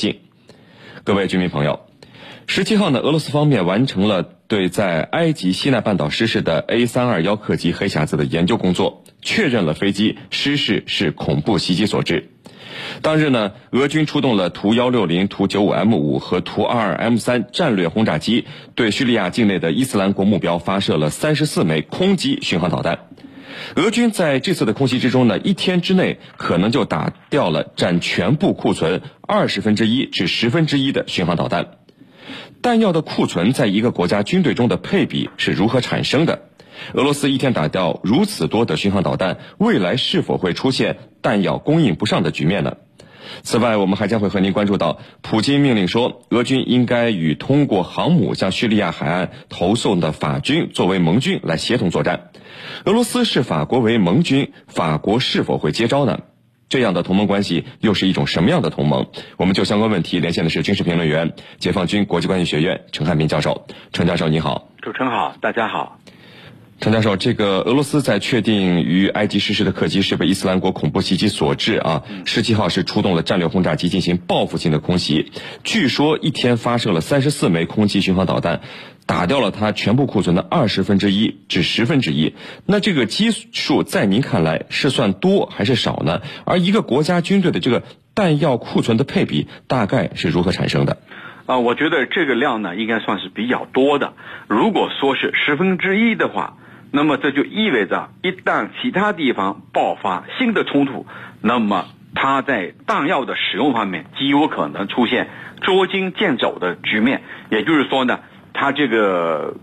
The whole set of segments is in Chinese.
境。各位居民朋友，十七号呢，俄罗斯方面完成了对在埃及西奈半岛失事的 A 三二幺客机黑匣子的研究工作，确认了飞机失事是恐怖袭击所致。当日呢，俄军出动了图幺六零、图九五 M 五和图二二 M 三战略轰炸机，对叙利亚境内的伊斯兰国目标发射了三十四枚空基巡航导弹。俄军在这次的空袭之中呢，一天之内可能就打掉了占全部库存二十分之一至十分之一的巡航导弹。弹药的库存在一个国家军队中的配比是如何产生的？俄罗斯一天打掉如此多的巡航导弹，未来是否会出现弹药供应不上的局面呢？此外，我们还将会和您关注到，普京命令说，俄军应该与通过航母向叙利亚海岸投送的法军作为盟军来协同作战。俄罗斯视法国为盟军，法国是否会接招呢？这样的同盟关系又是一种什么样的同盟？我们就相关问题连线的是军事评论员、解放军国际关系学院陈汉民教授。陈教授，你好。主持人好，大家好。陈教授，这个俄罗斯在确定于埃及失事的客机是被伊斯兰国恐怖袭击所致啊。十七号是出动了战略轰炸机进行报复性的空袭，据说一天发射了三十四枚空基巡航导弹，打掉了它全部库存的二十分之一至十分之一。那这个基数在您看来是算多还是少呢？而一个国家军队的这个弹药库存的配比大概是如何产生的？啊，我觉得这个量呢应该算是比较多的。如果说是十分之一的话。那么这就意味着，一旦其他地方爆发新的冲突，那么它在弹药的使用方面极有可能出现捉襟见肘的局面。也就是说呢，它这个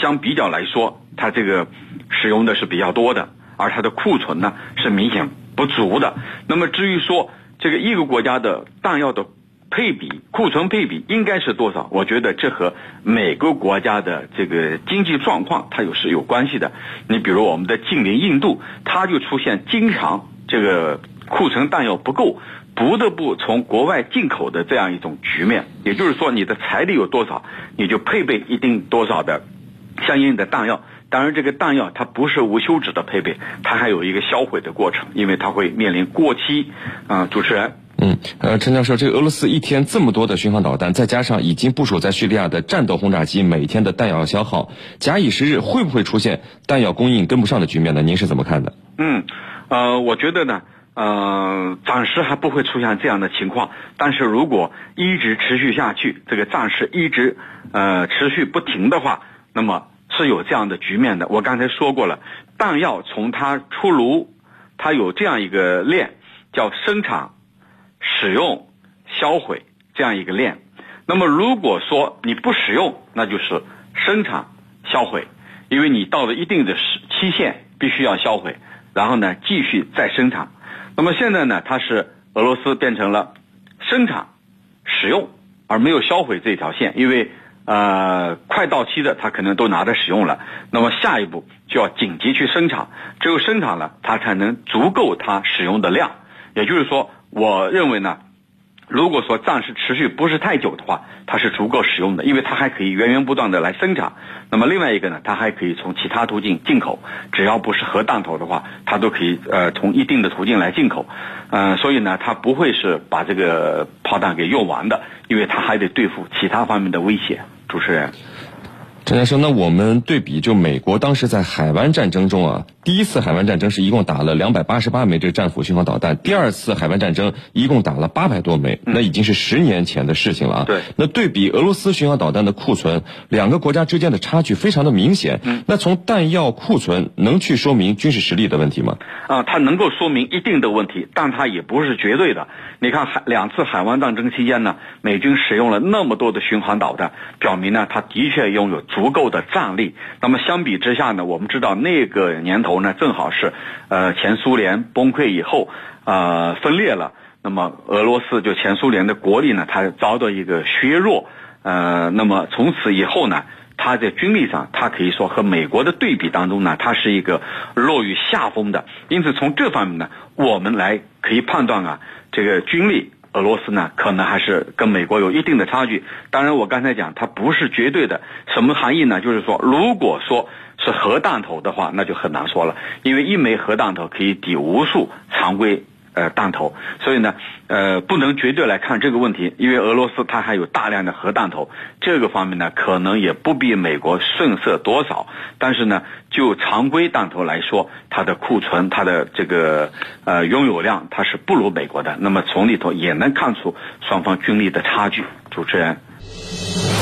相比较来说，它这个使用的是比较多的，而它的库存呢是明显不足的。那么至于说这个一个国家的弹药的。配比库存配比应该是多少？我觉得这和每个国家的这个经济状况它有是有关系的。你比如我们的近邻印度，它就出现经常这个库存弹药不够，不得不从国外进口的这样一种局面。也就是说，你的财力有多少，你就配备一定多少的相应的弹药。当然，这个弹药它不是无休止的配备，它还有一个销毁的过程，因为它会面临过期。啊，主持人。嗯，呃，陈教授，这个俄罗斯一天这么多的巡航导弹，再加上已经部署在叙利亚的战斗轰炸机，每天的弹药消耗，假以时日，会不会出现弹药供应跟不上的局面呢？您是怎么看的？嗯，呃，我觉得呢，呃，暂时还不会出现这样的情况，但是如果一直持续下去，这个战事一直呃持续不停的话，那么是有这样的局面的。我刚才说过了，弹药从它出炉，它有这样一个链，叫生产。使用、销毁这样一个链，那么如果说你不使用，那就是生产、销毁，因为你到了一定的时期限，必须要销毁，然后呢继续再生产。那么现在呢，它是俄罗斯变成了生产、使用而没有销毁这条线，因为呃快到期的它可能都拿着使用了，那么下一步就要紧急去生产，只有生产了，它才能足够它使用的量，也就是说。我认为呢，如果说战时持续不是太久的话，它是足够使用的，因为它还可以源源不断的来生产。那么另外一个呢，它还可以从其他途径进口，只要不是核弹头的话，它都可以呃从一定的途径来进口。嗯，所以呢，它不会是把这个炮弹给用完的，因为它还得对付其他方面的威胁。主持人。陈先生，那我们对比，就美国当时在海湾战争中啊，第一次海湾战争是一共打了两百八十八枚这个战斧巡航导弹，第二次海湾战争一共打了八百多枚，那已经是十年前的事情了啊。对。那对比俄罗斯巡航导弹的库存，两个国家之间的差距非常的明显。嗯。那从弹药库存能去说明军事实力的问题吗？啊，它能够说明一定的问题，但它也不是绝对的。你看海两次海湾战争期间呢，美军使用了那么多的巡航导弹，表明呢，它的确拥有。足够的战力。那么相比之下呢，我们知道那个年头呢，正好是，呃，前苏联崩溃以后，呃，分裂了。那么俄罗斯就前苏联的国力呢，它遭到一个削弱。呃，那么从此以后呢，它在军力上，它可以说和美国的对比当中呢，它是一个落于下风的。因此从这方面呢，我们来可以判断啊，这个军力。俄罗斯呢，可能还是跟美国有一定的差距。当然，我刚才讲它不是绝对的。什么含义呢？就是说，如果说是核弹头的话，那就很难说了，因为一枚核弹头可以抵无数常规呃弹头，所以呢，呃，不能绝对来看这个问题，因为俄罗斯它还有大量的核弹头，这个方面呢，可能也不比美国逊色多少。但是呢，就常规弹头来说，它的库存、它的这个呃拥有量，它是不如美国的。那么从里头也能看出双方军力的差距。主持人。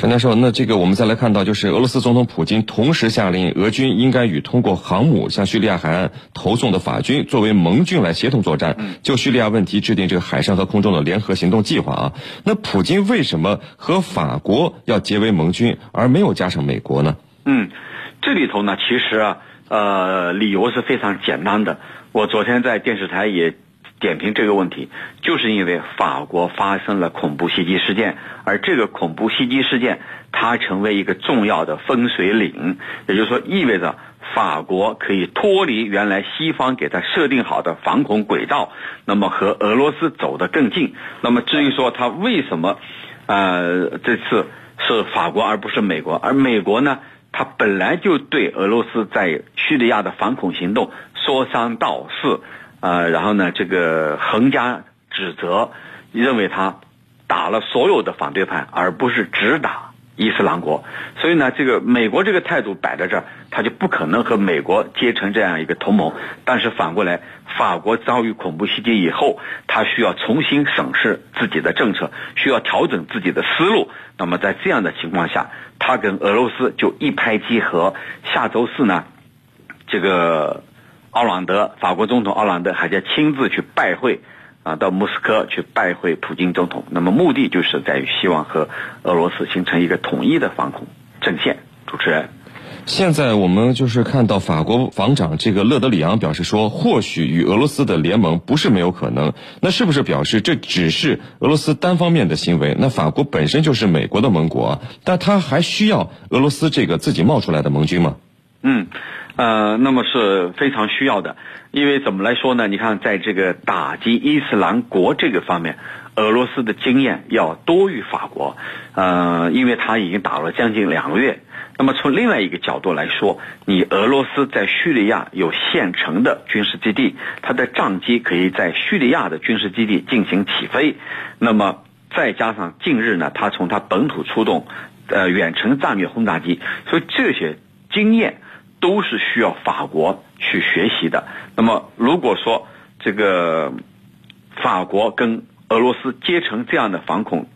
陈教授，那这个我们再来看到，就是俄罗斯总统普京同时下令俄军应该与通过航母向叙利亚海岸投送的法军作为盟军来协同作战，就叙利亚问题制定这个海上和空中的联合行动计划啊。那普京为什么和法国要结为盟军，而没有加上美国呢？嗯，这里头呢，其实啊，呃，理由是非常简单的。我昨天在电视台也。点评这个问题，就是因为法国发生了恐怖袭击事件，而这个恐怖袭击事件，它成为一个重要的分水岭，也就是说，意味着法国可以脱离原来西方给它设定好的反恐轨道，那么和俄罗斯走得更近。那么至于说它为什么，呃，这次是法国而不是美国，而美国呢，它本来就对俄罗斯在叙利亚的反恐行动说三道四。呃，然后呢，这个横加指责，认为他打了所有的反对派，而不是只打伊斯兰国。所以呢，这个美国这个态度摆在这儿，他就不可能和美国结成这样一个同盟。但是反过来，法国遭遇恐怖袭击以后，他需要重新审视自己的政策，需要调整自己的思路。那么在这样的情况下，他跟俄罗斯就一拍即合。下周四呢，这个。奥朗德，法国总统奥朗德还将亲自去拜会，啊，到莫斯科去拜会普京总统。那么目的就是在于希望和俄罗斯形成一个统一的防空阵线。主持人，现在我们就是看到法国防长这个勒德里昂表示说，或许与俄罗斯的联盟不是没有可能。那是不是表示这只是俄罗斯单方面的行为？那法国本身就是美国的盟国，但他还需要俄罗斯这个自己冒出来的盟军吗？嗯。呃，那么是非常需要的，因为怎么来说呢？你看，在这个打击伊斯兰国这个方面，俄罗斯的经验要多于法国，呃，因为他已经打了将近两个月。那么从另外一个角度来说，你俄罗斯在叙利亚有现成的军事基地，它的战机可以在叙利亚的军事基地进行起飞，那么再加上近日呢，他从他本土出动，呃，远程战略轰炸机，所以这些经验。都是需要法国去学习的。那么，如果说这个法国跟俄罗斯结成这样的反恐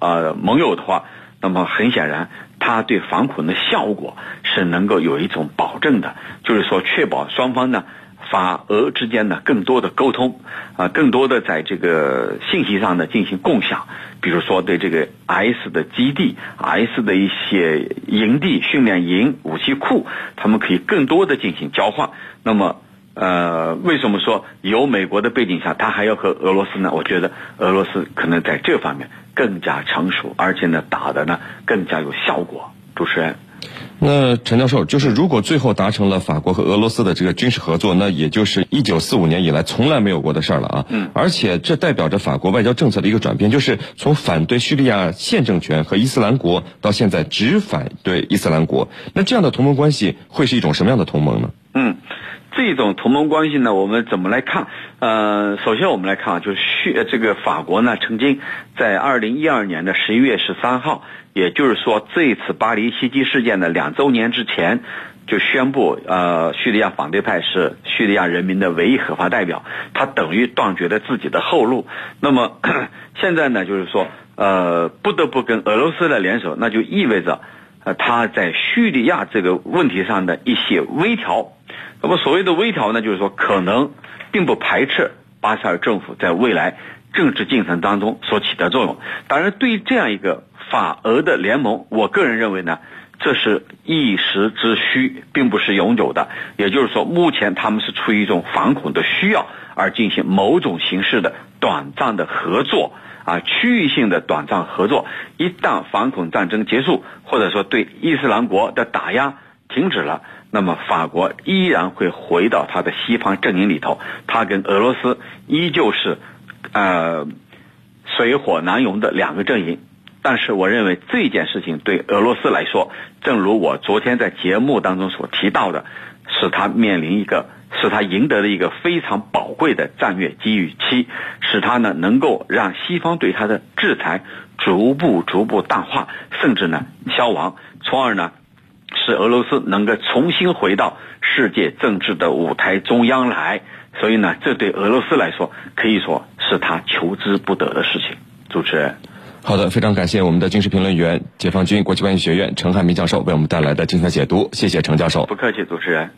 呃盟友的话，那么很显然，它对反恐的效果是能够有一种保证的，就是说确保双方呢。法俄之间呢，更多的沟通，啊，更多的在这个信息上呢进行共享，比如说对这个 S 的基地、S 的一些营地、训练营、武器库，他们可以更多的进行交换。那么，呃，为什么说有美国的背景下，他还要和俄罗斯呢？我觉得俄罗斯可能在这方面更加成熟，而且呢，打的呢更加有效果。主持人。那陈教授，就是如果最后达成了法国和俄罗斯的这个军事合作，那也就是一九四五年以来从来没有过的事儿了啊。嗯。而且这代表着法国外交政策的一个转变，就是从反对叙利亚现政权和伊斯兰国，到现在只反对伊斯兰国。那这样的同盟关系会是一种什么样的同盟呢？嗯。这种同盟关系呢，我们怎么来看？呃，首先我们来看啊，就是叙这个法国呢，曾经在二零一二年的十一月十三号，也就是说这一次巴黎袭击事件的两周年之前，就宣布呃，叙利亚反对派是叙利亚人民的唯一合法代表，他等于断绝了自己的后路。那么 现在呢，就是说呃，不得不跟俄罗斯来联手，那就意味着呃，他在叙利亚这个问题上的一些微调。那么所谓的微调呢，就是说可能并不排斥巴塞尔政府在未来政治进程当中所起的作用。当然，对于这样一个法俄的联盟，我个人认为呢，这是一时之需，并不是永久的。也就是说，目前他们是出于一种反恐的需要而进行某种形式的短暂的合作啊，区域性的短暂合作。一旦反恐战争结束，或者说对伊斯兰国的打压停止了。那么法国依然会回到他的西方阵营里头，他跟俄罗斯依旧是，呃，水火难容的两个阵营。但是我认为这件事情对俄罗斯来说，正如我昨天在节目当中所提到的，使他面临一个，使他赢得了一个非常宝贵的战略机遇期，使他呢能够让西方对他的制裁逐步逐步淡化，甚至呢消亡，从而呢使俄罗斯能够重新回到世界政治的舞台中央来。所以呢，这对俄罗斯来说可以说是他求之不得的事情。主持人。好的，非常感谢我们的军事评论员、解放军国际关系学院陈汉民教授为我们带来的精彩解读，谢谢陈教授。不客气，主持人。